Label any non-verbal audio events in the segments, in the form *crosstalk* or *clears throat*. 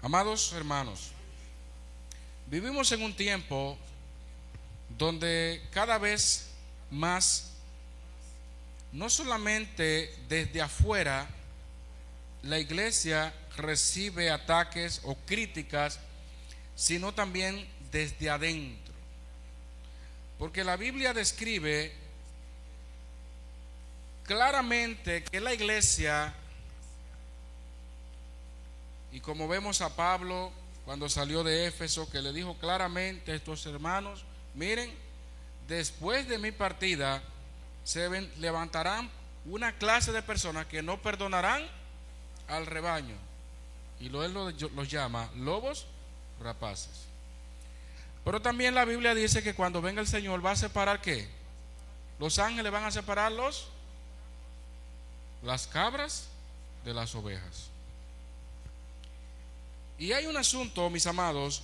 Amados hermanos, vivimos en un tiempo donde cada vez más, no solamente desde afuera, la iglesia recibe ataques o críticas, sino también desde adentro. Porque la Biblia describe claramente que la iglesia, y como vemos a Pablo cuando salió de Éfeso, que le dijo claramente a estos hermanos, miren, después de mi partida se levantarán una clase de personas que no perdonarán al rebaño. Y lo, él los llama lobos rapaces. Pero también la Biblia dice que cuando venga el Señor va a separar qué? Los ángeles van a separar los las cabras de las ovejas. Y hay un asunto, mis amados,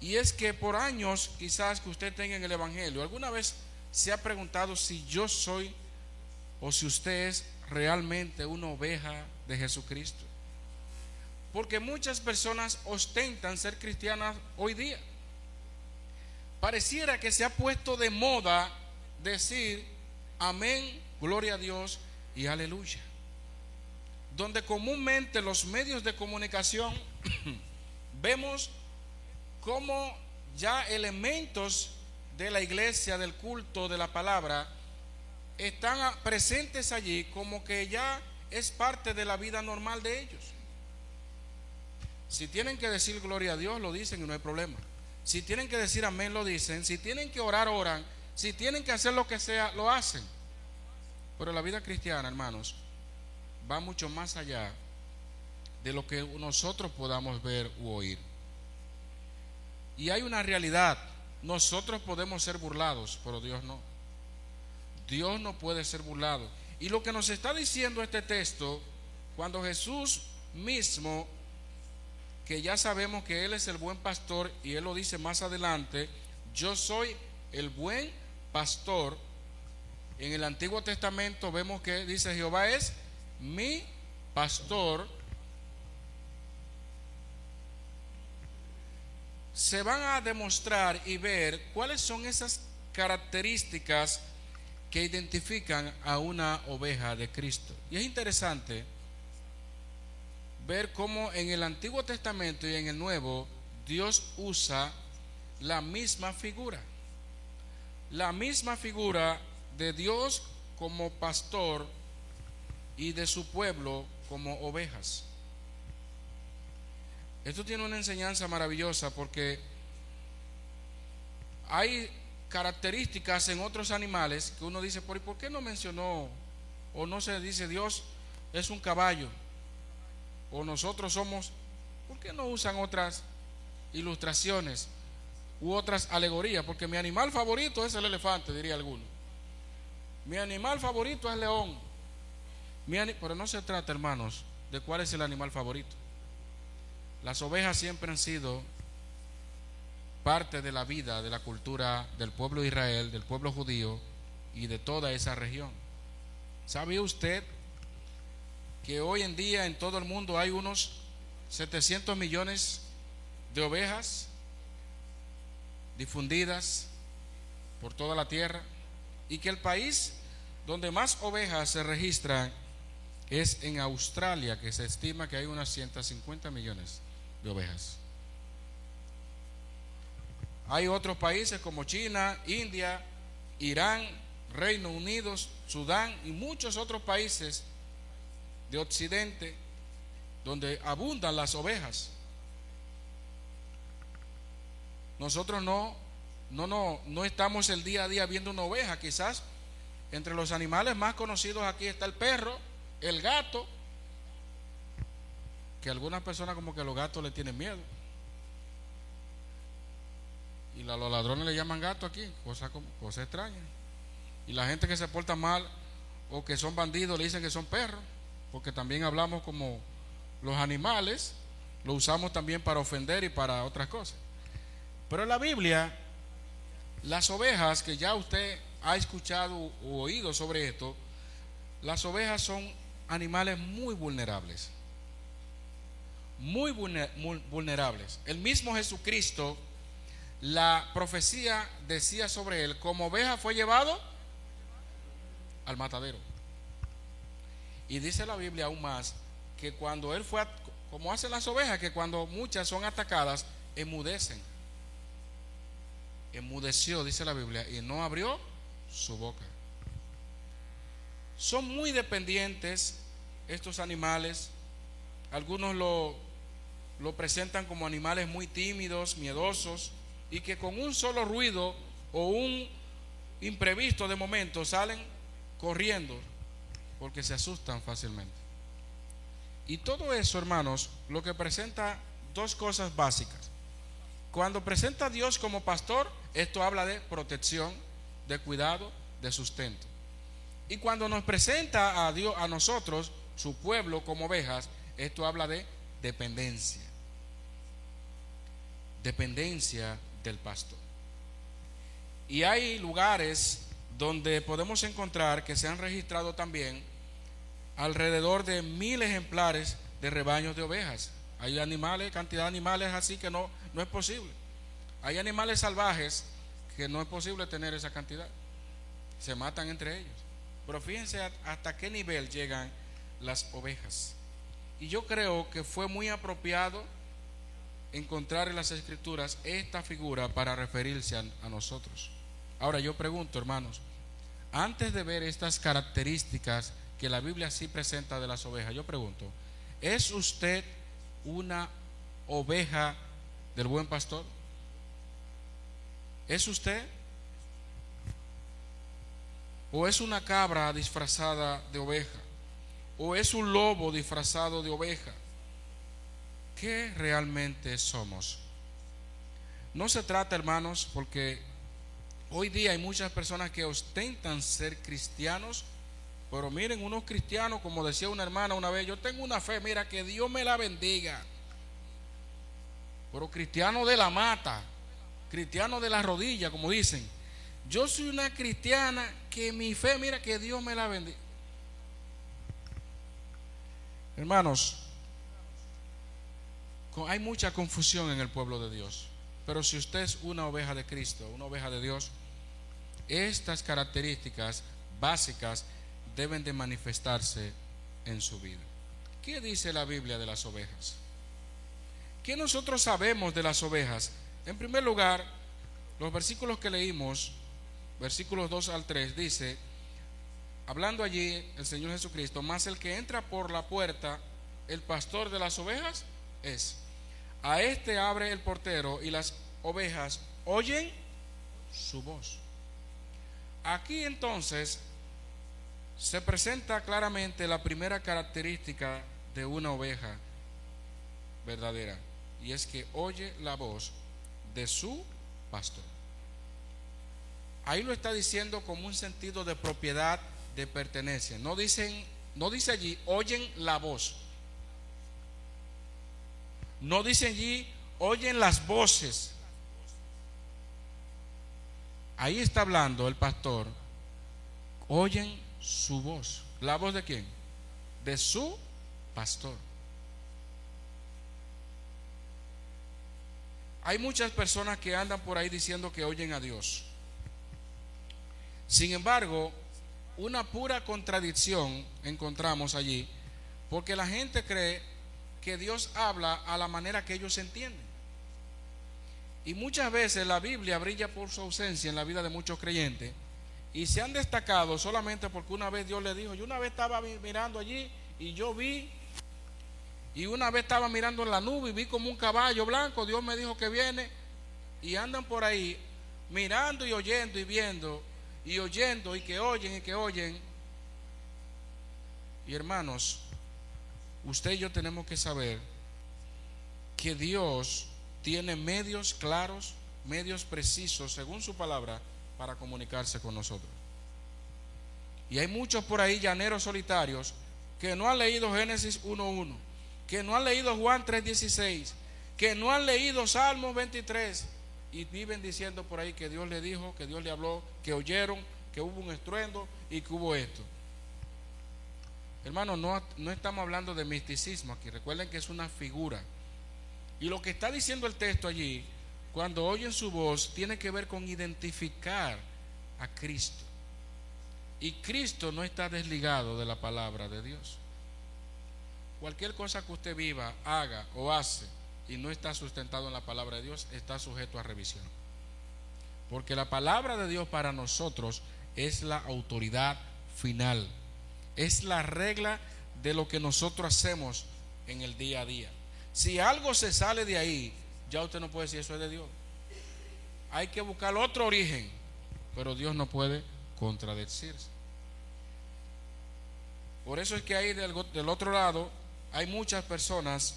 y es que por años quizás que usted tenga en el Evangelio, alguna vez se ha preguntado si yo soy o si usted es realmente una oveja de Jesucristo. Porque muchas personas ostentan ser cristianas hoy día. Pareciera que se ha puesto de moda decir amén, gloria a Dios y aleluya. Donde comúnmente los medios de comunicación *clears throat* vemos como ya elementos de la iglesia, del culto, de la palabra, están presentes allí como que ya es parte de la vida normal de ellos. Si tienen que decir gloria a Dios, lo dicen y no hay problema. Si tienen que decir amén, lo dicen. Si tienen que orar, oran. Si tienen que hacer lo que sea, lo hacen. Pero la vida cristiana, hermanos, va mucho más allá de lo que nosotros podamos ver u oír. Y hay una realidad. Nosotros podemos ser burlados, pero Dios no. Dios no puede ser burlado. Y lo que nos está diciendo este texto, cuando Jesús mismo, que ya sabemos que Él es el buen pastor, y Él lo dice más adelante, yo soy el buen pastor. En el Antiguo Testamento vemos que dice Jehová es mi pastor. Se van a demostrar y ver cuáles son esas características que identifican a una oveja de Cristo. Y es interesante ver cómo en el Antiguo Testamento y en el Nuevo Dios usa la misma figura. La misma figura de Dios como pastor y de su pueblo como ovejas. Esto tiene una enseñanza maravillosa porque hay características en otros animales que uno dice, ¿por, ¿por qué no mencionó o no se dice Dios es un caballo? O nosotros somos, ¿por qué no usan otras ilustraciones u otras alegorías? Porque mi animal favorito es el elefante, diría alguno. Mi animal favorito es el león. Pero no se trata, hermanos, de cuál es el animal favorito. Las ovejas siempre han sido parte de la vida, de la cultura del pueblo de Israel, del pueblo judío y de toda esa región. ¿Sabe usted que hoy en día en todo el mundo hay unos 700 millones de ovejas difundidas por toda la tierra y que el país donde más ovejas se registran es en Australia, que se estima que hay unas 150 millones de ovejas. Hay otros países como China, India, Irán, Reino Unido, Sudán y muchos otros países de Occidente donde abundan las ovejas. Nosotros no, no, no, no estamos el día a día viendo una oveja. Quizás entre los animales más conocidos aquí está el perro, el gato, que algunas personas como que a los gatos le tienen miedo. Y los ladrones le llaman gato aquí, cosa, cosa extraña. Y la gente que se porta mal o que son bandidos le dicen que son perros, porque también hablamos como los animales, lo usamos también para ofender y para otras cosas. Pero en la Biblia, las ovejas, que ya usted ha escuchado o oído sobre esto, las ovejas son animales muy vulnerables. muy vulnerables. El mismo Jesucristo, la profecía decía sobre él, como oveja fue llevado al matadero. Y dice la Biblia aún más que cuando él fue, como hacen las ovejas, que cuando muchas son atacadas, emudecen. Emudeció, dice la Biblia, y no abrió su boca. Son muy dependientes estos animales. Algunos lo, lo presentan como animales muy tímidos, miedosos, y que con un solo ruido o un imprevisto de momento salen corriendo porque se asustan fácilmente. Y todo eso, hermanos, lo que presenta dos cosas básicas. Cuando presenta a Dios como pastor, esto habla de protección, de cuidado, de sustento. Y cuando nos presenta a Dios, a nosotros, su pueblo como ovejas, esto habla de dependencia. Dependencia del pastor. Y hay lugares donde podemos encontrar que se han registrado también alrededor de mil ejemplares de rebaños de ovejas. Hay animales, cantidad de animales así que no, no es posible. Hay animales salvajes que no es posible tener esa cantidad. Se matan entre ellos. Pero fíjense hasta qué nivel llegan las ovejas. Y yo creo que fue muy apropiado encontrar en las escrituras esta figura para referirse a, a nosotros. Ahora yo pregunto, hermanos, antes de ver estas características que la Biblia sí presenta de las ovejas, yo pregunto, ¿es usted una oveja del buen pastor? ¿Es usted? ¿O es una cabra disfrazada de oveja? ¿O es un lobo disfrazado de oveja? ¿Qué realmente somos? No se trata, hermanos, porque hoy día hay muchas personas que ostentan ser cristianos, pero miren, unos cristianos, como decía una hermana una vez, yo tengo una fe, mira, que Dios me la bendiga. Pero cristiano de la mata, cristiano de la rodilla, como dicen. Yo soy una cristiana que mi fe, mira, que Dios me la bendiga. Hermanos, hay mucha confusión en el pueblo de Dios. Pero si usted es una oveja de Cristo, una oveja de Dios, estas características básicas deben de manifestarse en su vida. ¿Qué dice la Biblia de las ovejas? ¿Qué nosotros sabemos de las ovejas? En primer lugar, los versículos que leímos, versículos 2 al 3, dice, hablando allí el Señor Jesucristo, más el que entra por la puerta, el pastor de las ovejas es. A este abre el portero y las ovejas oyen su voz. Aquí entonces se presenta claramente la primera característica de una oveja verdadera y es que oye la voz de su pastor. Ahí lo está diciendo como un sentido de propiedad, de pertenencia. No dicen, no dice allí, oyen la voz. No dice allí, oyen las voces. Ahí está hablando el pastor. Oyen su voz. ¿La voz de quién? De su pastor. Hay muchas personas que andan por ahí diciendo que oyen a Dios. Sin embargo, una pura contradicción encontramos allí, porque la gente cree que Dios habla a la manera que ellos entienden. Y muchas veces la Biblia brilla por su ausencia en la vida de muchos creyentes y se han destacado solamente porque una vez Dios le dijo, yo una vez estaba mirando allí y yo vi, y una vez estaba mirando en la nube y vi como un caballo blanco, Dios me dijo que viene, y andan por ahí mirando y oyendo y viendo, y oyendo y que oyen y que oyen. Y hermanos, usted y yo tenemos que saber que Dios tiene medios claros, medios precisos, según su palabra, para comunicarse con nosotros. Y hay muchos por ahí llaneros solitarios que no han leído Génesis 1.1, que no han leído Juan 3.16, que no han leído Salmos 23 y viven diciendo por ahí que Dios le dijo, que Dios le habló, que oyeron, que hubo un estruendo y que hubo esto. Hermano, no, no estamos hablando de misticismo aquí. Recuerden que es una figura. Y lo que está diciendo el texto allí, cuando oyen su voz, tiene que ver con identificar a Cristo. Y Cristo no está desligado de la palabra de Dios. Cualquier cosa que usted viva, haga o hace y no está sustentado en la palabra de Dios, está sujeto a revisión. Porque la palabra de Dios para nosotros es la autoridad final. Es la regla de lo que nosotros hacemos en el día a día. Si algo se sale de ahí, ya usted no puede decir eso es de Dios. Hay que buscar otro origen, pero Dios no puede contradecirse. Por eso es que ahí del, del otro lado hay muchas personas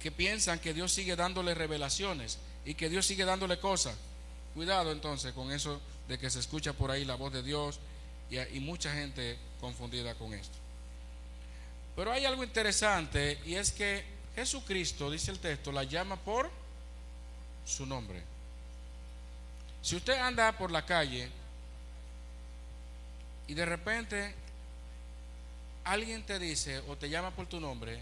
que piensan que Dios sigue dándole revelaciones y que Dios sigue dándole cosas. Cuidado entonces con eso de que se escucha por ahí la voz de Dios y, y mucha gente confundida con esto. Pero hay algo interesante y es que Jesucristo, dice el texto, la llama por su nombre. Si usted anda por la calle y de repente alguien te dice o te llama por tu nombre,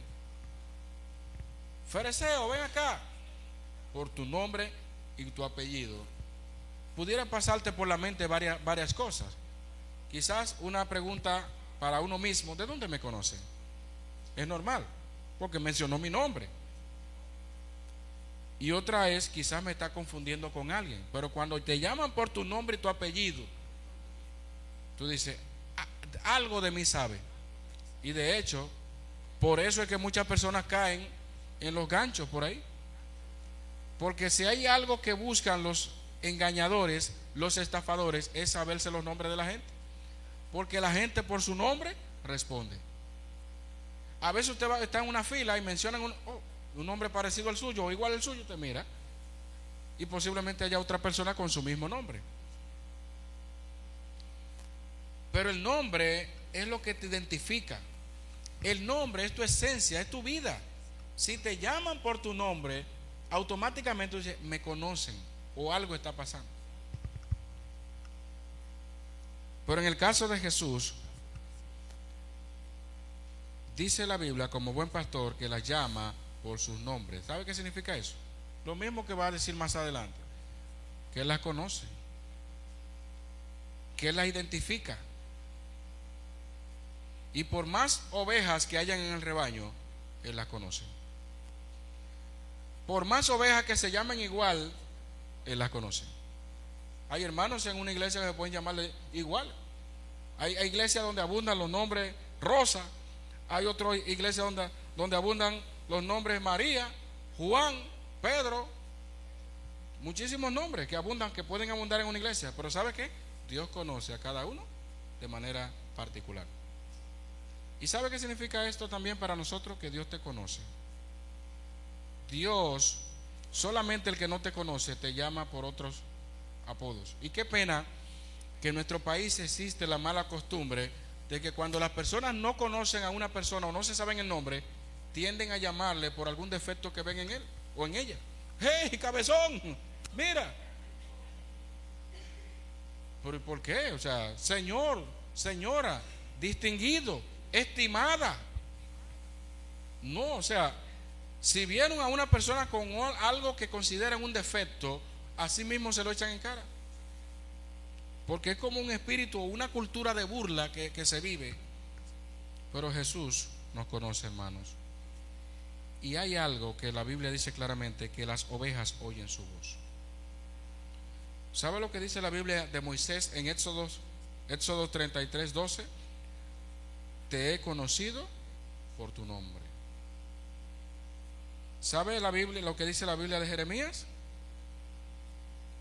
Fereceo, ven acá, por tu nombre y tu apellido, pudiera pasarte por la mente varias, varias cosas. Quizás una pregunta para uno mismo, ¿de dónde me conoce? Es normal, porque mencionó mi nombre. Y otra es, quizás me está confundiendo con alguien, pero cuando te llaman por tu nombre y tu apellido, tú dices, algo de mí sabe. Y de hecho, por eso es que muchas personas caen en los ganchos por ahí. Porque si hay algo que buscan los engañadores, los estafadores, es saberse los nombres de la gente. Porque la gente por su nombre responde. A veces usted va, está en una fila y mencionan un, oh, un nombre parecido al suyo o igual al suyo, usted mira. Y posiblemente haya otra persona con su mismo nombre. Pero el nombre es lo que te identifica. El nombre es tu esencia, es tu vida. Si te llaman por tu nombre, automáticamente me conocen o algo está pasando. Pero en el caso de Jesús, dice la Biblia como buen pastor que la llama por sus nombres. ¿Sabe qué significa eso? Lo mismo que va a decir más adelante, que las conoce, que las identifica. Y por más ovejas que hayan en el rebaño, Él las conoce. Por más ovejas que se llamen igual, Él las conoce. Hay hermanos en una iglesia que se pueden llamarle igual. Hay, iglesias donde abundan los nombres Rosa. Hay otras iglesias donde, donde abundan los nombres María, Juan, Pedro. Muchísimos nombres que abundan, que pueden abundar en una iglesia. Pero ¿sabe qué? Dios conoce a cada uno de manera particular. ¿Y sabe qué significa esto también para nosotros? Que Dios te conoce. Dios, solamente el que no te conoce, te llama por otros apodos. Y qué pena que en nuestro país existe la mala costumbre de que cuando las personas no conocen a una persona o no se saben el nombre, tienden a llamarle por algún defecto que ven en él o en ella. ¡Hey, cabezón! Mira. ¿Pero por qué? O sea, señor, señora, distinguido, estimada. No, o sea, si vieron a una persona con algo que consideran un defecto, así mismo se lo echan en cara. Porque es como un espíritu o una cultura de burla que, que se vive. Pero Jesús nos conoce, hermanos. Y hay algo que la Biblia dice claramente, que las ovejas oyen su voz. ¿Sabe lo que dice la Biblia de Moisés en Éxodo, Éxodo 33, 12? Te he conocido por tu nombre. ¿Sabe la Biblia lo que dice la Biblia de Jeremías?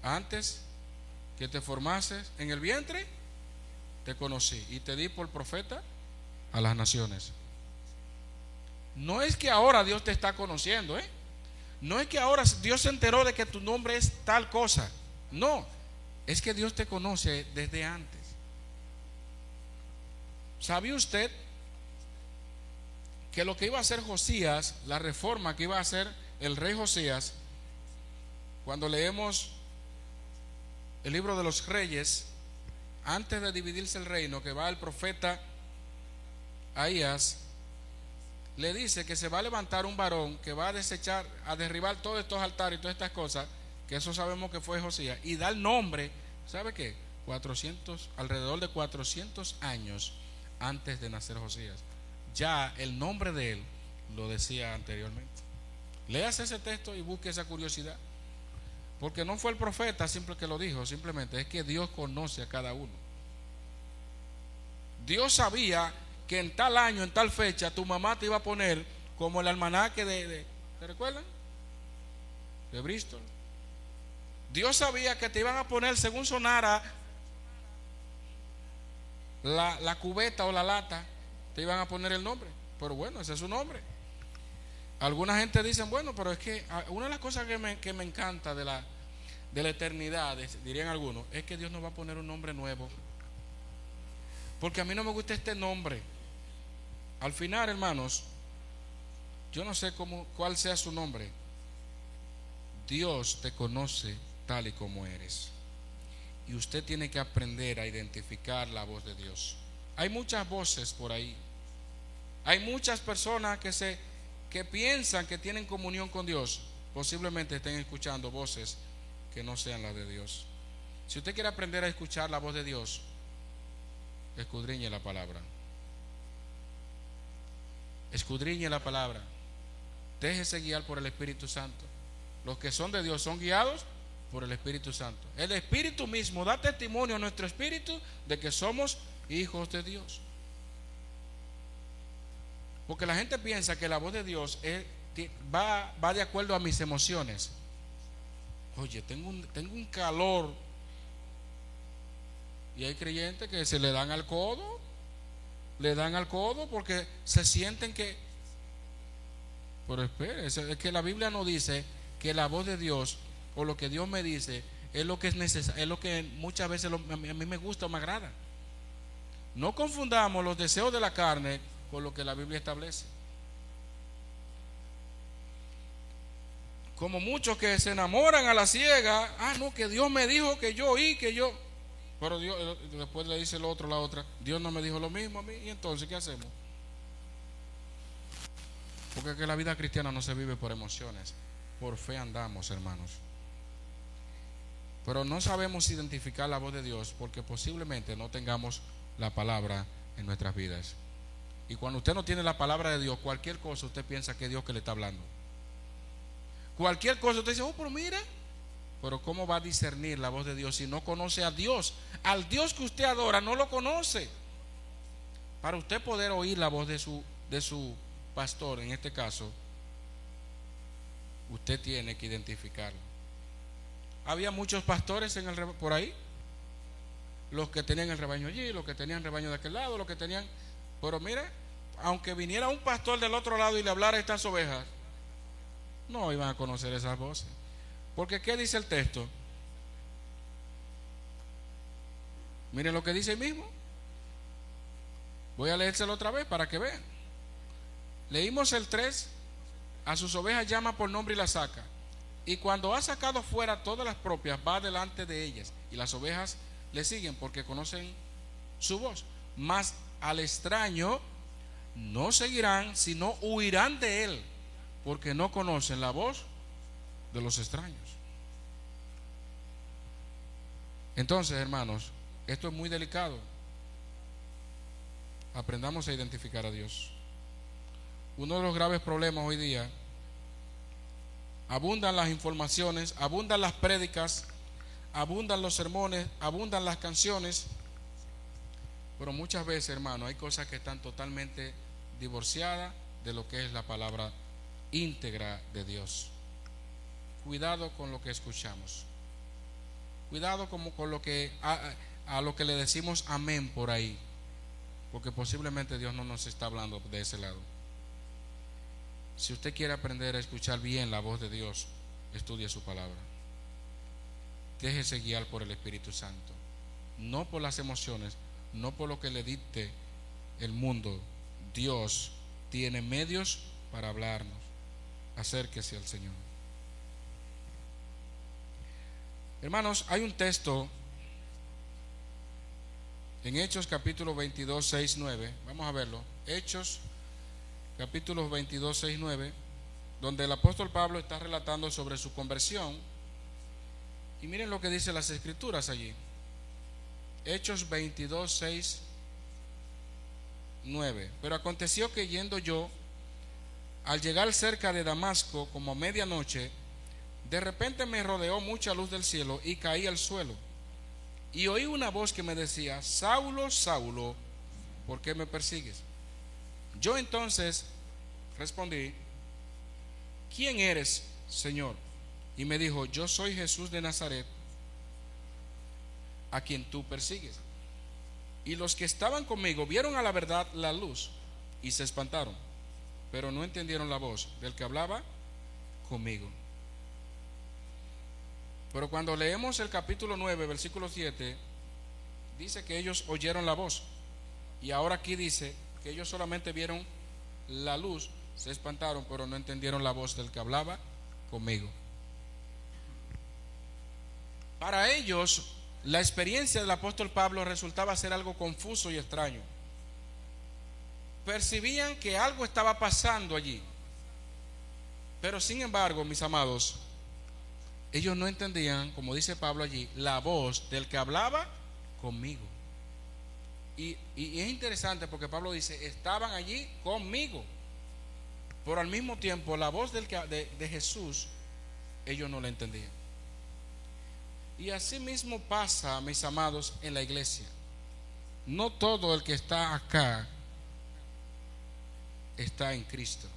Antes que te formases en el vientre, te conocí y te di por profeta a las naciones. No es que ahora Dios te está conociendo, ¿eh? No es que ahora Dios se enteró de que tu nombre es tal cosa. No, es que Dios te conoce desde antes. ¿Sabía usted que lo que iba a hacer Josías, la reforma que iba a hacer el rey Josías, cuando leemos el libro de los reyes, antes de dividirse el reino, que va el profeta Ahías le dice que se va a levantar un varón que va a desechar, a derribar todos estos altares y todas estas cosas, que eso sabemos que fue Josías, y da el nombre, ¿sabe qué? 400, alrededor de 400 años antes de nacer Josías. Ya el nombre de él lo decía anteriormente. Leas ese texto y busque esa curiosidad. Porque no fue el profeta simple que lo dijo, simplemente es que Dios conoce a cada uno. Dios sabía que en tal año, en tal fecha, tu mamá te iba a poner como el almanaque de, ¿te recuerdan? De Bristol. Dios sabía que te iban a poner según sonara la, la cubeta o la lata, te iban a poner el nombre. Pero bueno, ese es su nombre. Alguna gente dice, bueno, pero es que ah, una de las cosas que me, que me encanta de la, de la eternidad, dirían algunos, es que Dios nos va a poner un nombre nuevo. Porque a mí no me gusta este nombre. Al final, hermanos, yo no sé cómo, cuál sea su nombre. Dios te conoce tal y como eres. Y usted tiene que aprender a identificar la voz de Dios. Hay muchas voces por ahí. Hay muchas personas que se que piensan que tienen comunión con Dios, posiblemente estén escuchando voces que no sean las de Dios. Si usted quiere aprender a escuchar la voz de Dios, escudriñe la palabra. Escudriñe la palabra. Déjese guiar por el Espíritu Santo. Los que son de Dios son guiados por el Espíritu Santo. El Espíritu mismo da testimonio a nuestro espíritu de que somos hijos de Dios. Porque la gente piensa que la voz de Dios va, de acuerdo a mis emociones. Oye, tengo un, tengo un calor. Y hay creyentes que se le dan al codo, le dan al codo porque se sienten que... Pero espere, es que la Biblia no dice que la voz de Dios o lo que Dios me dice es lo que es necesario, es lo que muchas veces a mí me gusta o me agrada. No confundamos los deseos de la carne con lo que la Biblia establece. Como muchos que se enamoran a la ciega, ah, no, que Dios me dijo que yo oí, que yo. Pero Dios, después le dice el otro, la otra, Dios no me dijo lo mismo a mí, y entonces, ¿qué hacemos? Porque que la vida cristiana no se vive por emociones, por fe andamos, hermanos. Pero no sabemos identificar la voz de Dios porque posiblemente no tengamos la palabra en nuestras vidas. Y cuando usted no tiene la palabra de Dios, cualquier cosa usted piensa que es Dios que le está hablando. Cualquier cosa usted dice, oh, pero mira. Pero ¿cómo va a discernir la voz de Dios si no conoce a Dios? Al Dios que usted adora no lo conoce. Para usted poder oír la voz de su, de su pastor, en este caso, usted tiene que identificarlo. Había muchos pastores en el, por ahí. Los que tenían el rebaño allí, los que tenían rebaño de aquel lado, los que tenían pero mire, aunque viniera un pastor del otro lado y le hablara a estas ovejas, no iban a conocer esas voces. Porque ¿qué dice el texto? Miren lo que dice el mismo. Voy a leérselo otra vez para que vean. Leímos el 3. A sus ovejas llama por nombre y las saca. Y cuando ha sacado fuera todas las propias, va delante de ellas. Y las ovejas le siguen porque conocen su voz. Más al extraño no seguirán, sino huirán de él, porque no conocen la voz de los extraños. Entonces, hermanos, esto es muy delicado. Aprendamos a identificar a Dios. Uno de los graves problemas hoy día, abundan las informaciones, abundan las prédicas, abundan los sermones, abundan las canciones, pero muchas veces, hermano, hay cosas que están totalmente divorciadas de lo que es la palabra íntegra de Dios. Cuidado con lo que escuchamos. Cuidado como con lo que a, lo que le decimos amén por ahí, porque posiblemente Dios no nos está hablando de ese lado. Si usted quiere aprender a escuchar bien la voz de Dios, estudie su palabra. Déjese guiar por el Espíritu Santo, no por las emociones, no por lo que le dicte el mundo. Dios tiene medios para hablarnos. Acérquese al Señor. Hermanos, hay un texto En Hechos capítulo 22, 6, 9, vamos a verlo. Hechos capítulo 22, 6, 9, donde el apóstol Pablo está relatando sobre su conversión. Y miren lo que dice las escrituras allí. Hechos 22, 6, 9. Pero aconteció que yendo yo, al llegar cerca de Damasco, como a medianoche, de repente me rodeó mucha luz del cielo y caí al suelo y oí una voz que me decía, Saulo, Saulo, ¿por qué me persigues? Yo entonces respondí, ¿quién eres, Señor? Y me dijo, yo soy Jesús de Nazaret, a quien tú persigues. Y los que estaban conmigo vieron a la verdad la luz y se espantaron, pero no entendieron la voz del que hablaba conmigo. Pero cuando leemos el capítulo 9, versículo 7, dice que ellos oyeron la voz. Y ahora aquí dice que ellos solamente vieron la luz, se espantaron, pero no entendieron la voz del que hablaba conmigo. Para ellos, la experiencia del apóstol Pablo resultaba ser algo confuso y extraño. Percibían que algo estaba pasando allí. Pero sin embargo, mis amados, ellos no entendían, como dice Pablo allí, la voz del que hablaba conmigo. Y, es interesante porque Pablo dice, estaban allí conmigo. Pero al mismo tiempo la voz de Jesús, ellos no la entendían. Y así mismo pasa, mis amados, en la iglesia. No todo el que está acá está en Cristo.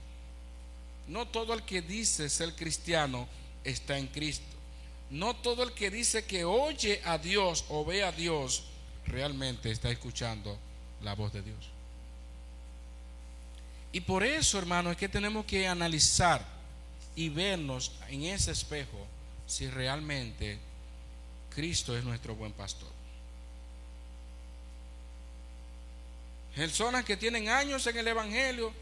No todo el que dice ser cristiano está en Cristo. No todo el que dice que oye a Dios o ve a Dios realmente está escuchando la voz de Dios. Y por eso, hermano, es que tenemos que analizar y vernos en ese espejo si realmente Cristo es nuestro buen pastor. Personas que tienen años en el Evangelio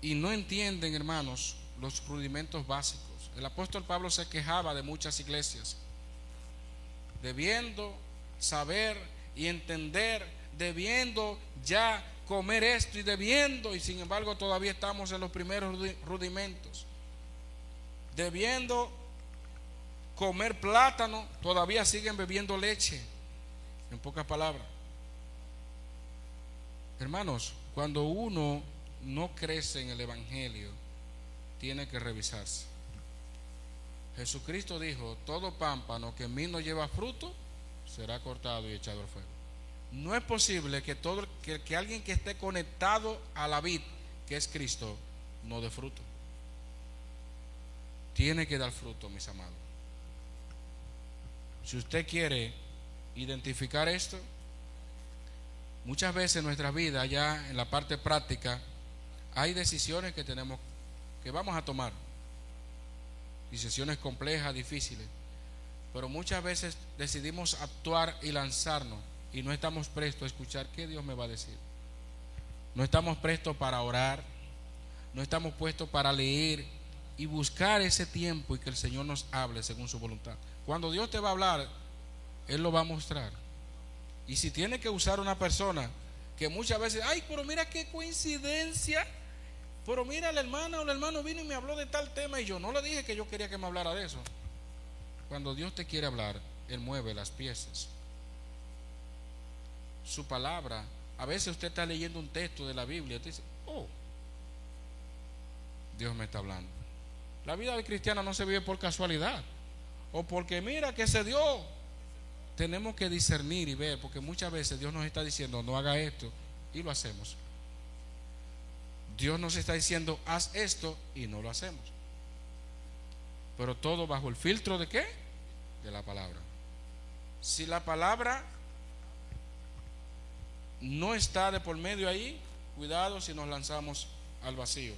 y no entienden, hermanos, los rudimentos básicos. El apóstol Pablo se quejaba de muchas iglesias, debiendo saber y entender, debiendo ya comer esto y debiendo, y sin embargo todavía estamos en los primeros rudimentos, debiendo comer plátano, todavía siguen bebiendo leche, en pocas palabras. Hermanos, cuando uno no crece en el Evangelio, tiene que revisarse. Jesucristo dijo, todo pámpano que en mí no lleva fruto, será cortado y echado al fuego. No es posible que, todo, que, alguien que esté conectado a la vid, que es Cristo, no dé fruto. Tiene que dar fruto, mis amados. Si usted quiere identificar esto, muchas veces en nuestra vida, ya en la parte práctica, hay decisiones que tenemos que vamos a tomar. Decisiones complejas, difíciles. Pero muchas veces decidimos actuar y lanzarnos y no estamos prestos a escuchar qué Dios me va a decir. No estamos prestos para orar, no estamos puestos para leer y buscar ese tiempo y que el Señor nos hable según su voluntad. Cuando Dios te va a hablar, Él lo va a mostrar. Y si tiene que usar una persona que muchas veces, ay, pero mira qué coincidencia pero mira, la hermana o el hermano vino y me habló de tal tema y yo no le dije que yo quería que me hablara de eso. Cuando Dios te quiere hablar, Él mueve las piezas. Su palabra, a veces usted está leyendo un texto de la Biblia y dice, oh, Dios me está hablando. La vida cristiana no se vive por casualidad o porque mira que se dio. Tenemos que discernir y ver, porque muchas veces Dios nos está diciendo, no haga esto, y lo hacemos. Dios nos está diciendo, haz esto y no lo hacemos. Pero todo bajo el filtro de qué? De la palabra. Si la palabra no está de por medio ahí, cuidado si nos lanzamos al vacío.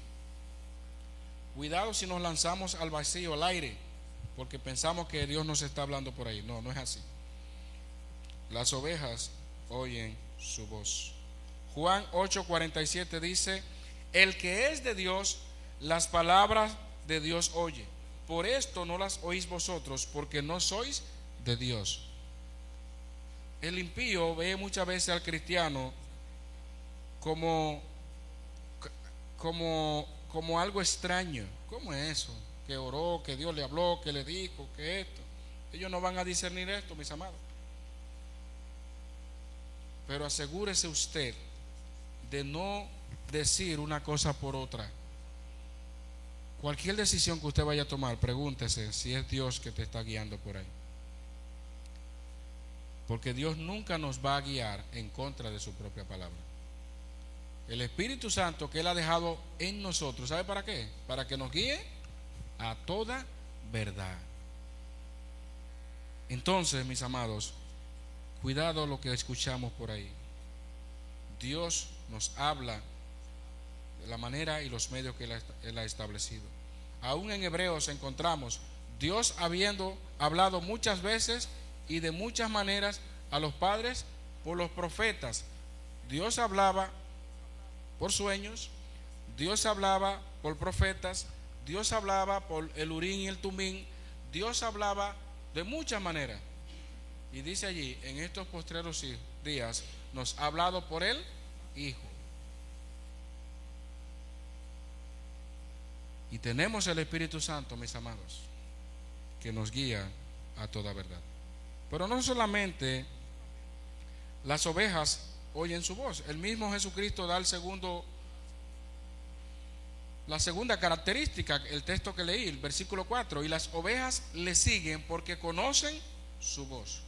Cuidado si nos lanzamos al vacío, al aire, porque pensamos que Dios nos está hablando por ahí. No, no es así. Las ovejas oyen su voz. Juan 8:47 dice, el que es de Dios, las palabras de Dios oye. Por esto no las oís vosotros, porque no sois de Dios. el impío ve muchas veces al cristiano como, como, como algo extraño. ¿Cómo es eso? Que oró, que Dios le habló, que le dijo, que esto. Ellos no van a discernir esto, mis amados. Pero asegúrese usted de no decir una cosa por otra. Cualquier decisión que usted vaya a tomar, pregúntese si es Dios que te está guiando por ahí. Porque Dios nunca nos va a guiar en contra de su propia palabra. El Espíritu Santo que Él ha dejado en nosotros, ¿sabe para qué? Para que nos guíe a toda verdad. Entonces, mis amados, cuidado lo que escuchamos por ahí. Dios nos habla de la manera y los medios que Él ha establecido. Aún en Hebreos encontramos Dios habiendo hablado muchas veces y de muchas maneras a los padres por los profetas. Dios hablaba por sueños, Dios hablaba por profetas, Dios hablaba por el Urín y el Tumín, Dios hablaba de muchas maneras. Y dice allí, en estos postreros días, nos ha hablado por el Hijo. Y tenemos el Espíritu Santo, mis amados, que nos guía a toda verdad. Pero no solamente las ovejas oyen su voz, el mismo Jesucristo da el segundo la segunda característica, el texto que leí, el versículo 4, y las ovejas le siguen porque conocen su voz.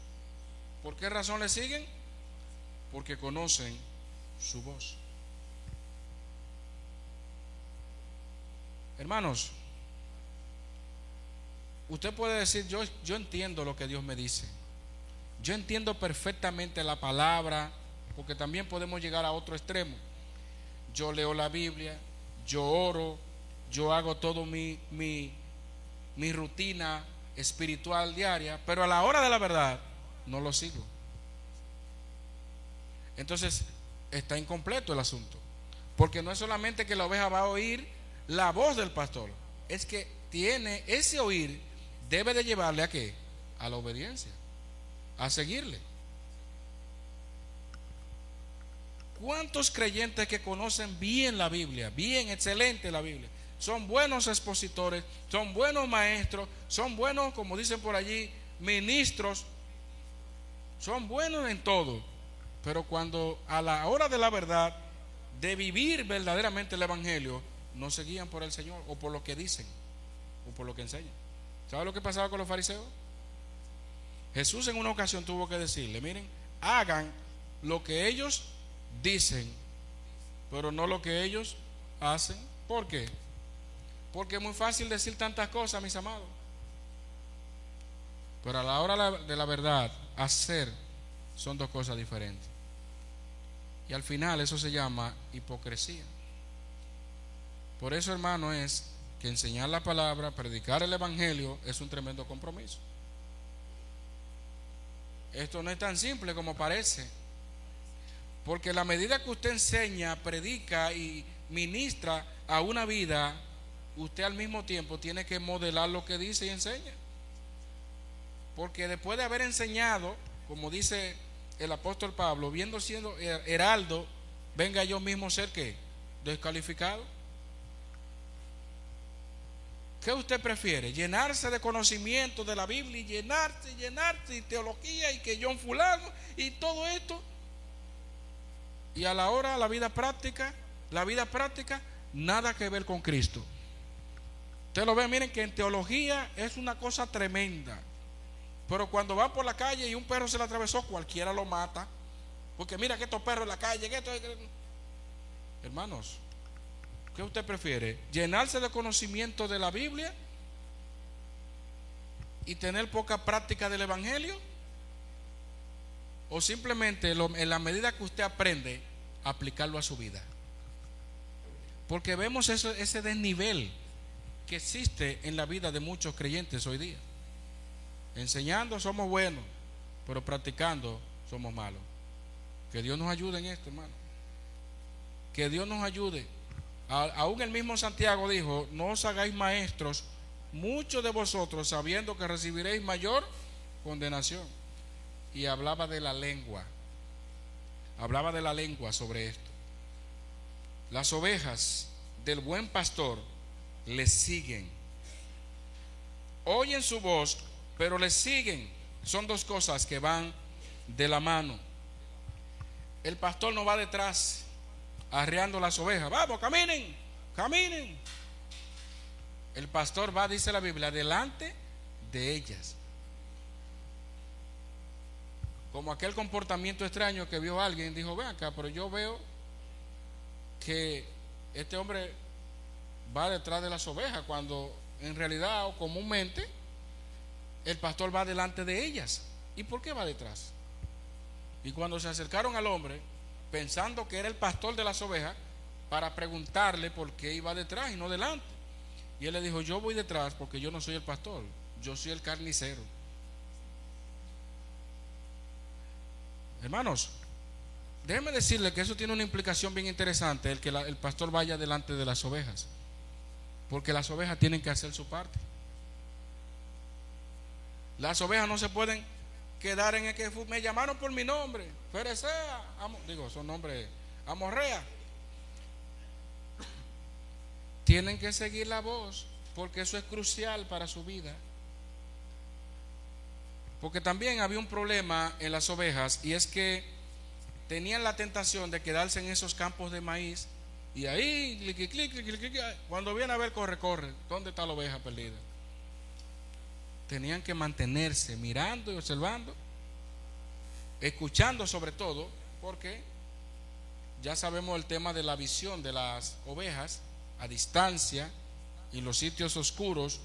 ¿Por qué razón le siguen? Porque conocen su voz. Hermanos, usted puede decir, yo, yo entiendo lo que Dios me dice. Yo entiendo perfectamente la palabra, porque también podemos llegar a otro extremo. Yo leo la Biblia, yo oro, yo hago todo mi, mi, mi rutina espiritual diaria, pero a la hora de la verdad no lo sigo. Entonces está incompleto el asunto, porque no es solamente que la oveja va a oír la voz del pastor, es que tiene ese oír, debe de llevarle a qué? A la obediencia a seguirle. ¿Cuántos creyentes que conocen bien la Biblia, bien, excelente la Biblia, son buenos expositores, son buenos maestros, son buenos, como dicen por allí, ministros, son buenos en todo, pero cuando a la hora de la verdad, de vivir verdaderamente el Evangelio, no se guían por el Señor o por lo que dicen o por lo que enseñan. ¿Sabe lo que pasaba con los fariseos? Jesús en una ocasión tuvo que decirle, miren, hagan lo que ellos dicen, pero no lo que ellos hacen. ¿Por qué? Porque es muy fácil decir tantas cosas, mis amados. Pero a la hora de la verdad, hacer son dos cosas diferentes. Y al final eso se llama hipocresía. Por eso, hermano, es que enseñar la palabra, predicar el Evangelio, es un tremendo compromiso. Esto no es tan simple como parece. Porque la medida que usted enseña, predica y ministra a una vida, usted al mismo tiempo tiene que modelar lo que dice y enseña. Porque después de haber enseñado, como dice el apóstol Pablo, viendo siendo heraldo, venga yo mismo ser que descalificado. ¿Qué usted prefiere? ¿Llenarse de conocimiento de la Biblia y llenarse, llenarse de teología y que John fulano y todo esto? Y a la hora, la vida práctica, la vida práctica, nada que ver con Cristo. Usted lo ve, miren que en teología es una cosa tremenda. Pero cuando va por la calle y un perro se le atravesó, cualquiera lo mata. Porque mira que estos perros en la calle, hermanos, ¿Qué usted prefiere? ¿Llenarse de conocimiento de la Biblia y tener poca práctica del Evangelio? ¿O simplemente en la medida que usted aprende, aplicarlo a su vida? Porque vemos ese desnivel que existe en la vida de muchos creyentes hoy día. Enseñando somos buenos, pero practicando somos malos. Que Dios nos ayude en esto, hermano. Que Dios nos ayude aún el mismo Santiago dijo, no os hagáis maestros, muchos de vosotros sabiendo que recibiréis mayor condenación. y hablaba de la lengua. Hablaba de la lengua sobre esto. Las ovejas del buen pastor le siguen. Oyen su voz, pero le siguen. Son dos cosas que van de la mano. El pastor no va detrás arreando las ovejas. Vamos, caminen, caminen. El pastor va, dice la Biblia, delante de ellas. Como aquel comportamiento extraño que vio alguien, dijo, ven acá, pero yo veo que este hombre va detrás de las ovejas, cuando en realidad o comúnmente el pastor va delante de ellas. ¿Y por qué va detrás? Y cuando se acercaron al hombre, pensando que era el pastor de las ovejas, para preguntarle por qué iba detrás y no delante. Y él le dijo, yo voy detrás porque yo no soy el pastor, yo soy el carnicero. Hermanos, déjenme decirle que eso tiene una implicación bien interesante, el que el pastor vaya delante de las ovejas, porque las ovejas tienen que hacer su parte. Las ovejas no se pueden quedar en el que me llamaron por mi nombre, Ferecea, digo, son nombres, Amorrea. Tienen que seguir la voz, porque eso es crucial para su vida. Porque también había un problema en las ovejas y es que tenían la tentación de quedarse en esos campos de maíz y ahí, cuando viene a ver, corre, corre. ¿Dónde está la oveja perdida? Tenían que mantenerse mirando y observando, escuchando sobre todo, porque ya sabemos el tema de la visión de las ovejas a distancia y los sitios oscuros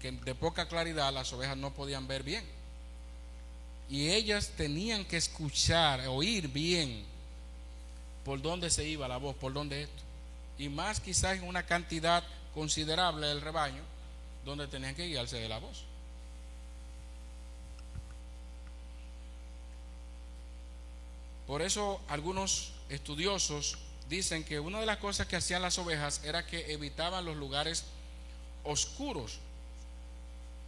que de poca claridad las ovejas no podían ver bien. Y ellas tenían que escuchar, oír bien por dónde se iba la voz, por dónde esto. Y más quizás en una cantidad considerable del rebaño, donde tenían que guiarse de la voz. Por eso algunos estudiosos dicen que una de las cosas que hacían las ovejas era que evitaban los lugares oscuros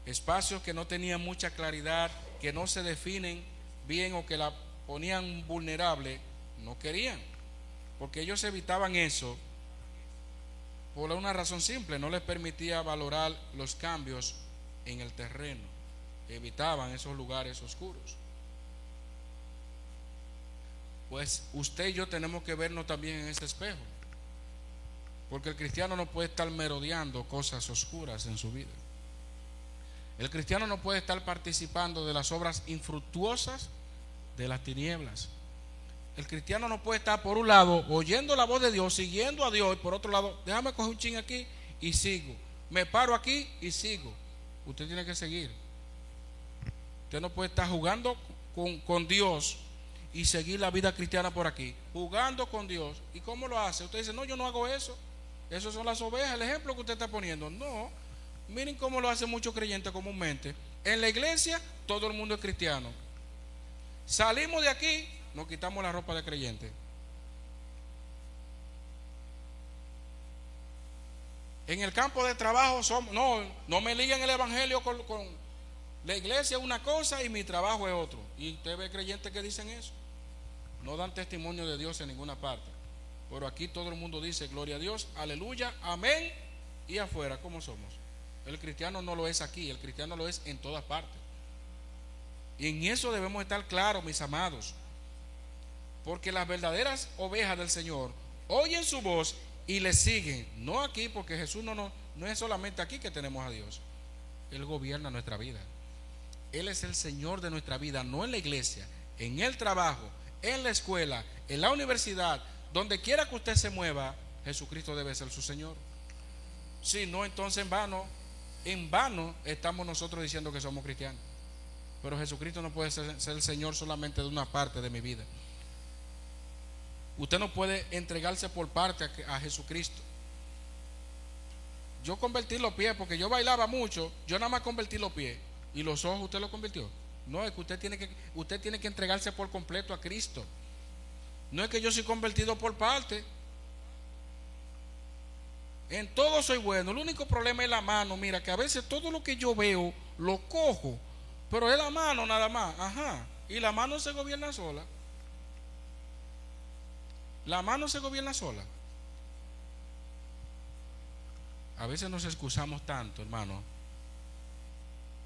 espacios que no tenían mucha claridad, que no se definen bien o que la ponían vulnerable, no querían, porque ellos evitaban eso por una razón simple, no les permitía valorar los cambios en el terreno, evitaban esos lugares oscuros. Pues usted y yo tenemos que vernos también en ese espejo, porque el cristiano no puede estar merodeando cosas oscuras en su vida. El cristiano no puede estar participando de las obras infructuosas de las tinieblas. El cristiano no puede estar por un lado oyendo la voz de Dios, siguiendo a Dios, y por otro lado, déjame coger un ching aquí y sigo. Me paro aquí y sigo. Usted tiene que seguir. Usted no puede estar jugando con, con Dios y seguir la vida cristiana por aquí. Jugando con Dios. ¿Y cómo lo hace? Usted dice, no, yo no hago eso. Esas son las ovejas, el ejemplo que usted está poniendo. No, Miren cómo lo hacen muchos creyentes comúnmente. En la iglesia todo el mundo es cristiano. Salimos de aquí, nos quitamos la ropa de creyente. En el campo de trabajo somos, no, no me ligan el evangelio con, la iglesia es una cosa y mi trabajo es otro. Y usted ve creyentes que dicen eso. No dan testimonio de Dios en ninguna parte. Pero aquí todo el mundo dice gloria a Dios, aleluya, amén. Y afuera, ¿cómo somos? El cristiano no lo es aquí, el cristiano lo es en todas partes. Y en eso debemos estar claros, mis amados. Porque las verdaderas ovejas del Señor oyen su voz y le siguen. No aquí, porque Jesús no, no, no es solamente aquí que tenemos a Dios. Él gobierna nuestra vida. Él es el Señor de nuestra vida, no en la iglesia, en el trabajo, en la escuela, en la universidad, donde quiera que usted se mueva, Jesucristo debe ser su Señor. Si no, entonces en vano en vano estamos nosotros diciendo que somos cristianos. Pero Jesucristo no puede ser, el Señor solamente de una parte de mi vida. Usted no puede entregarse por parte a, Jesucristo. Yo convertí los pies porque yo bailaba mucho. Yo nada más convertí los pies. ¿Y los ojos usted los convirtió? No, es que usted tiene que, usted tiene que entregarse por completo a Cristo. No es que yo soy convertido por parte. En todo soy bueno. El único problema es la mano. Mira, que a veces todo lo que yo veo lo cojo Pero es la mano nada más, ajá. Y la mano se gobierna sola. La mano se gobierna sola. A veces nos excusamos tanto, hermano,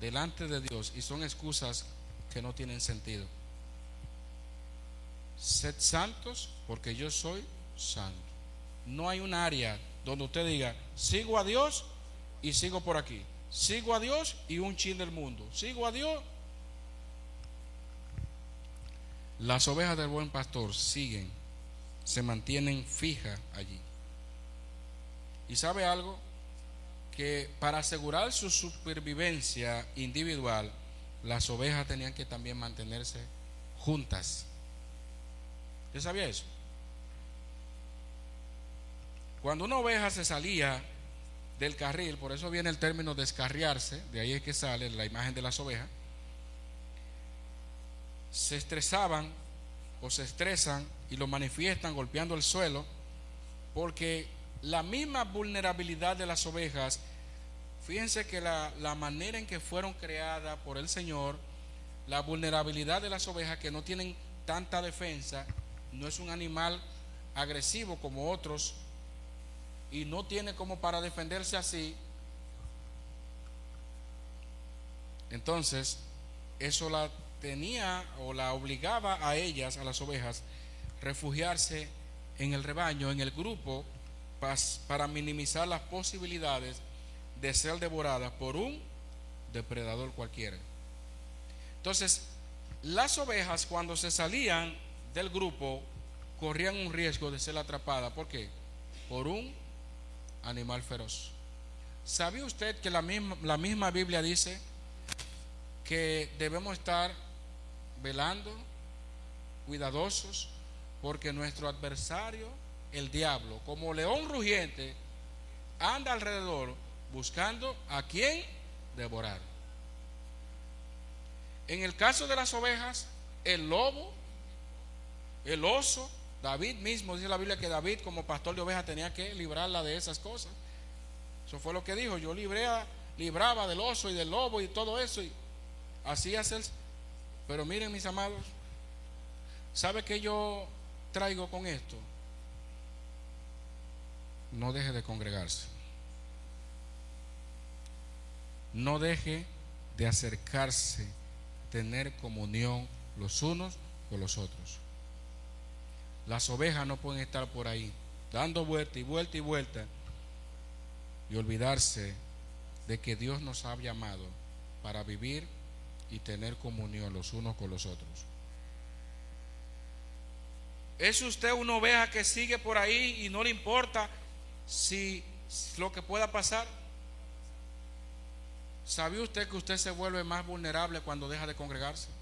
delante de Dios y son excusas que no tienen sentido. Sed santos porque yo soy santo. No hay un área donde usted diga, sigo a Dios y sigo por aquí. Sigo a Dios y un chin del mundo. Sigo a Dios. Las ovejas del buen pastor siguen, se mantienen fijas allí. ¿Y sabe algo? Que para asegurar su supervivencia individual, las ovejas tenían que también mantenerse juntas. ¿Usted sabía eso? Cuando una oveja se salía del carril, por eso viene el término descarriarse, de ahí es que sale la imagen de las ovejas, se estresaban o se estresan y lo manifiestan golpeando el suelo, porque la misma vulnerabilidad de las ovejas, fíjense que la, manera en que fueron creadas por el Señor, la vulnerabilidad de las ovejas que no tienen tanta defensa, no es un animal agresivo como otros y no tiene como para defenderse así, entonces eso la tenía o la obligaba a ellas, a las ovejas, refugiarse en el rebaño, en el grupo, para minimizar las posibilidades de ser devoradas por un depredador cualquiera. Entonces, las ovejas cuando se salían del grupo corrían un riesgo de ser atrapadas. ¿Por qué? Por un animal feroz. ¿Sabía usted que la misma, la misma Biblia dice que debemos estar velando, cuidadosos, porque nuestro adversario, el diablo, como león rugiente, anda alrededor buscando a quien devorar. En el caso de las ovejas, el lobo el oso, David mismo, dice la Biblia que David como pastor de ovejas tenía que librarla de esas cosas. Eso fue lo que dijo, yo libré libraba del oso y del lobo y todo eso. Y así él. Pero miren mis amados, ¿sabe qué yo traigo con esto? No deje de congregarse. No deje de acercarse, tener comunión los unos con los otros. Las ovejas no pueden estar por ahí dando vuelta y vuelta y vuelta y olvidarse de que Dios nos ha llamado para vivir y tener comunión los unos con los otros. ¿Es usted una oveja que sigue por ahí y no le importa si lo que pueda pasar? ¿Sabe usted que usted se vuelve más vulnerable cuando deja de congregarse?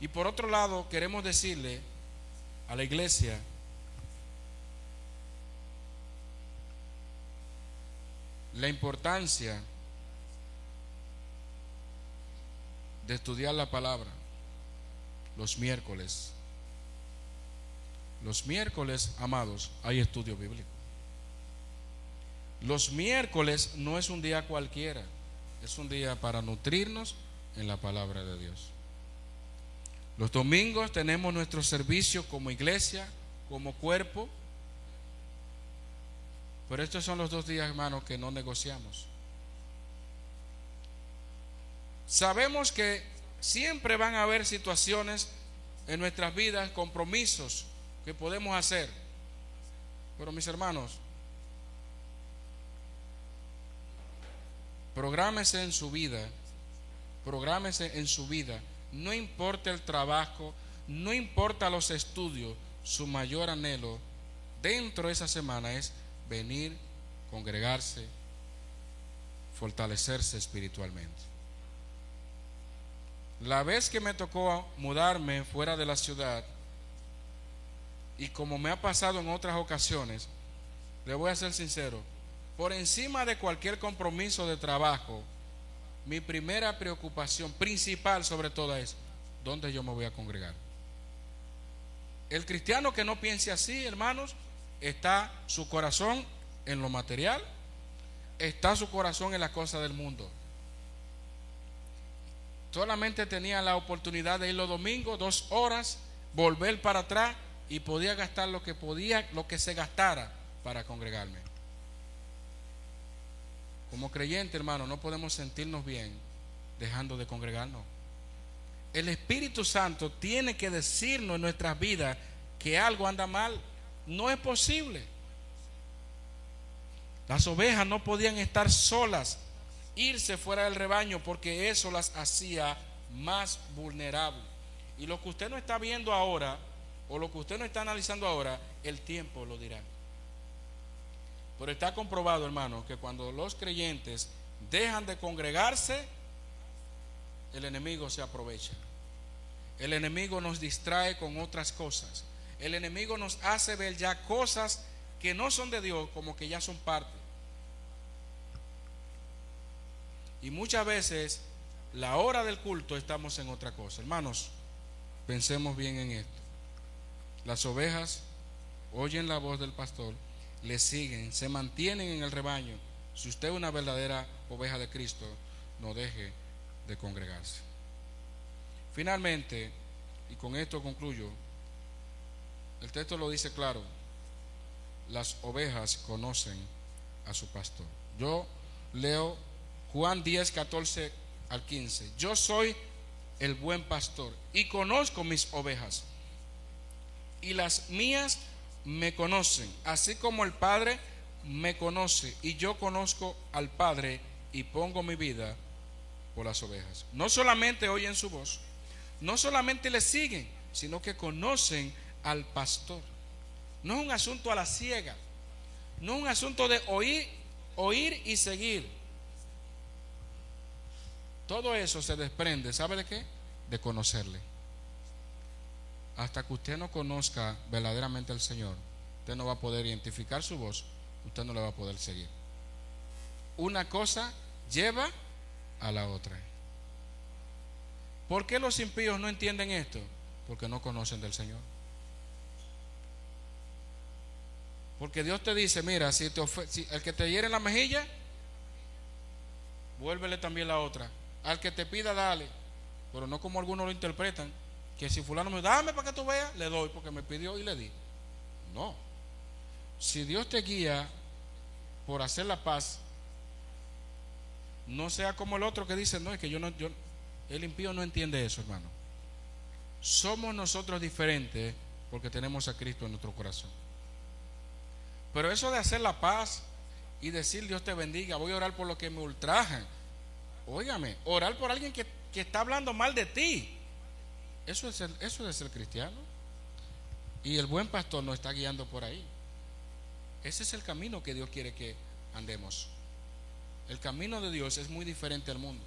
Y por otro lado, queremos decirle a la iglesia la importancia de estudiar la palabra los miércoles. Los miércoles, amados, hay estudio bíblico. Los miércoles no es un día cualquiera, es un día para nutrirnos en la palabra de Dios. Los domingos tenemos nuestro servicio como iglesia, como cuerpo. Pero estos son los dos días, hermanos, que no negociamos. Sabemos que siempre van a haber situaciones en nuestras vidas, compromisos que podemos hacer. Pero mis hermanos, prográmese en su vida, prográmese en su vida no importa el trabajo, no importa los estudios, su mayor anhelo dentro de esa semana es venir, congregarse, fortalecerse espiritualmente. La vez que me tocó mudarme fuera de la ciudad, y como me ha pasado en otras ocasiones, le voy a ser sincero, por encima de cualquier compromiso de trabajo, mi primera preocupación principal sobre todo es, ¿dónde yo me voy a congregar? El cristiano que no piense así, hermanos, está su corazón en lo material, está su corazón en las cosas del mundo. Solamente tenía la oportunidad de ir los domingos, dos horas, volver para atrás y podía gastar lo que podía, lo que se gastara para congregarme. Como creyente, hermano, no podemos sentirnos bien dejando de congregarnos. El Espíritu Santo tiene que decirnos en nuestras vidas que algo anda mal. No es posible. Las ovejas no podían estar solas, irse fuera del rebaño, porque eso las hacía más vulnerables. Y lo que usted no está viendo ahora, o lo que usted no está analizando ahora, el tiempo lo dirá. Pero está comprobado, hermano, que cuando los creyentes dejan de congregarse, el enemigo se aprovecha. El enemigo nos distrae con otras cosas. El enemigo nos hace ver ya cosas que no son de Dios como que ya son parte. Y muchas veces la hora del culto estamos en otra cosa. Hermanos, pensemos bien en esto. Las ovejas oyen la voz del pastor, le siguen, se mantienen en el rebaño. Si usted es una verdadera oveja de Cristo, no deje de congregarse. Finalmente, y con esto concluyo, el texto lo dice claro, las ovejas conocen a su pastor. Yo leo Juan 10, 14 al 15. Yo soy el buen pastor y conozco mis ovejas. Y las mías me conocen, así como el Padre me conoce y yo conozco al Padre y pongo mi vida por las ovejas. No solamente oyen su voz, no solamente le siguen, sino que conocen al pastor. No es un asunto a la ciega, no es un asunto de oír, oír y seguir. Todo eso se desprende, ¿sabe de qué? De conocerle. Hasta que usted no conozca verdaderamente al Señor, usted no va a poder identificar su voz, usted no le va a poder seguir. Una cosa lleva a la otra. ¿Por qué los impíos no entienden esto? Porque no conocen del Señor. Porque Dios te dice, mira, si, el que te hiere en la mejilla, vuélvele también la otra. Al que te pida, dale. Pero no como algunos lo interpretan, que si fulano me dame para que tú veas, le doy porque me pidió y le di. No. Si Dios te guía por hacer la paz, no sea como el otro que dice, no, es que yo no, yo, el impío no entiende eso, hermano. Somos nosotros diferentes porque tenemos a Cristo en nuestro corazón. Pero eso de hacer la paz y decir Dios te bendiga, voy a orar por lo que me ultrajan. Óigame, orar por alguien que, está hablando mal de ti. Eso es, eso es ser cristiano. Y el buen pastor nos está guiando por ahí. Ese es el camino que Dios quiere que andemos. El camino de Dios es muy diferente al mundo.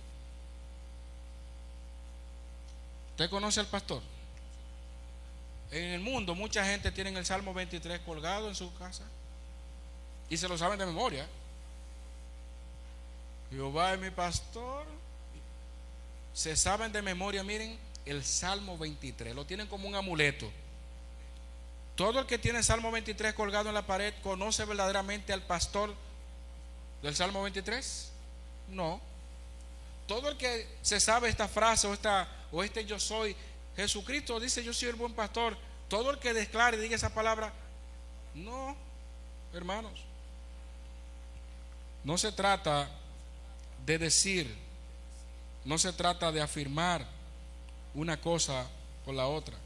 ¿Usted conoce al pastor? En el mundo mucha gente tiene el Salmo 23 colgado en su casa y se lo saben de memoria. Jehová es mi pastor. Se saben de memoria, miren, el Salmo 23. Lo tienen como un amuleto. Todo el que tiene el Salmo 23 colgado en la pared conoce verdaderamente al pastor del Salmo 23. No. Todo el que se sabe esta frase o esta o este yo soy. Jesucristo dice yo soy el buen pastor. Todo el que declare y diga esa palabra, no, hermanos. No se trata de decir, no se trata de afirmar una cosa con la otra.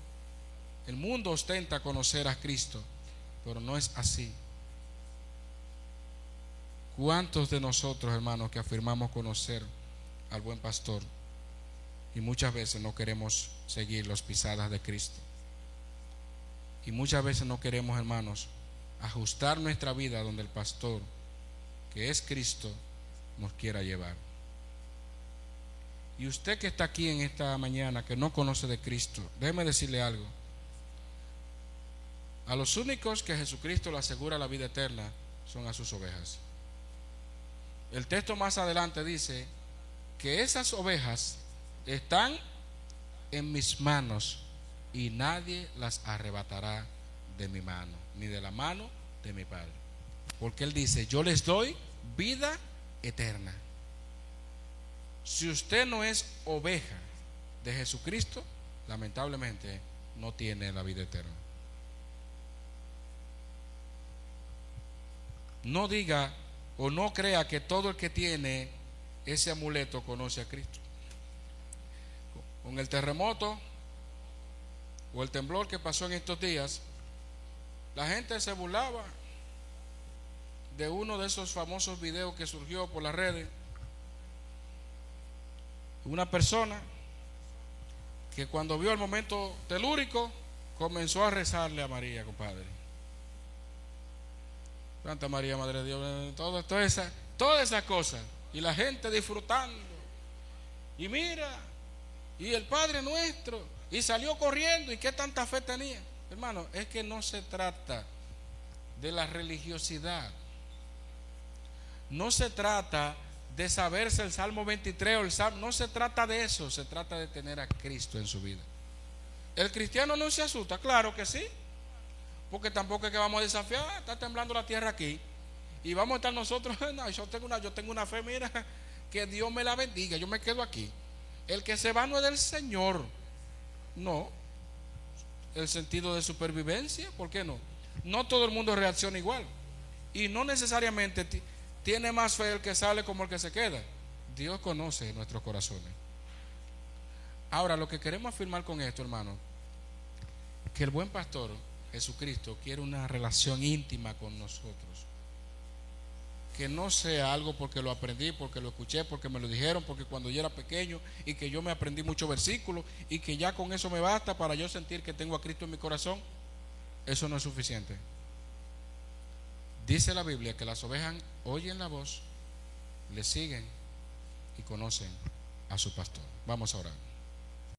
El mundo ostenta conocer a Cristo, pero no es así. ¿Cuántos de nosotros, hermanos, que afirmamos conocer al buen pastor, y muchas veces no queremos seguir las pisadas de Cristo. Y muchas veces no queremos, hermanos, ajustar nuestra vida donde el pastor, que es Cristo, nos quiera llevar. Y usted que está aquí en esta mañana, que no conoce de Cristo, déjeme decirle algo. A los únicos que Jesucristo le asegura la vida eterna son a sus ovejas. El texto más adelante dice que esas ovejas están en mis manos y nadie las arrebatará de mi mano, ni de la mano de mi Padre. Porque Él dice, yo les doy vida eterna. Si usted no es oveja de Jesucristo, lamentablemente no tiene la vida eterna. No diga o no crea que todo el que tiene ese amuleto conoce a Cristo. Con el terremoto o el temblor que pasó en estos días, la gente se burlaba de uno de esos famosos videos que surgió por las redes. Una persona que cuando vio el momento telúrico comenzó a rezarle a María, compadre. Santa María, Madre de Dios, toda esa, todas esas cosas. Y la gente disfrutando. Y mira, y el Padre nuestro, y salió corriendo, y qué tanta fe tenía. Hermano, es que no se trata de la religiosidad. No se trata de saberse el Salmo 23 o el Salmo, no se trata de eso, se trata de tener a Cristo en su vida. El cristiano no se asusta, claro que sí, porque tampoco es que vamos a desafiar, ah, está temblando la tierra aquí. Y vamos a estar nosotros, *laughs* no, yo tengo una, yo tengo una fe, mira, que Dios me la bendiga, yo me quedo aquí. El que se va no es del Señor. No. El sentido de supervivencia, ¿por qué no? No todo el mundo reacciona igual. Y no necesariamente tiene más fe el que sale como el que se queda. Dios conoce nuestros corazones. Ahora, lo que queremos afirmar con esto, hermano, que el buen pastor Jesucristo quiere una relación íntima con nosotros. Que no sea algo porque lo aprendí, porque lo escuché, porque me lo dijeron, porque cuando yo era pequeño y que yo me aprendí muchos versículos y que ya con eso me basta para yo sentir que tengo a Cristo en mi corazón. Eso no es suficiente. Dice la Biblia que las ovejas oyen la voz, le siguen y conocen a su pastor. Vamos a orar.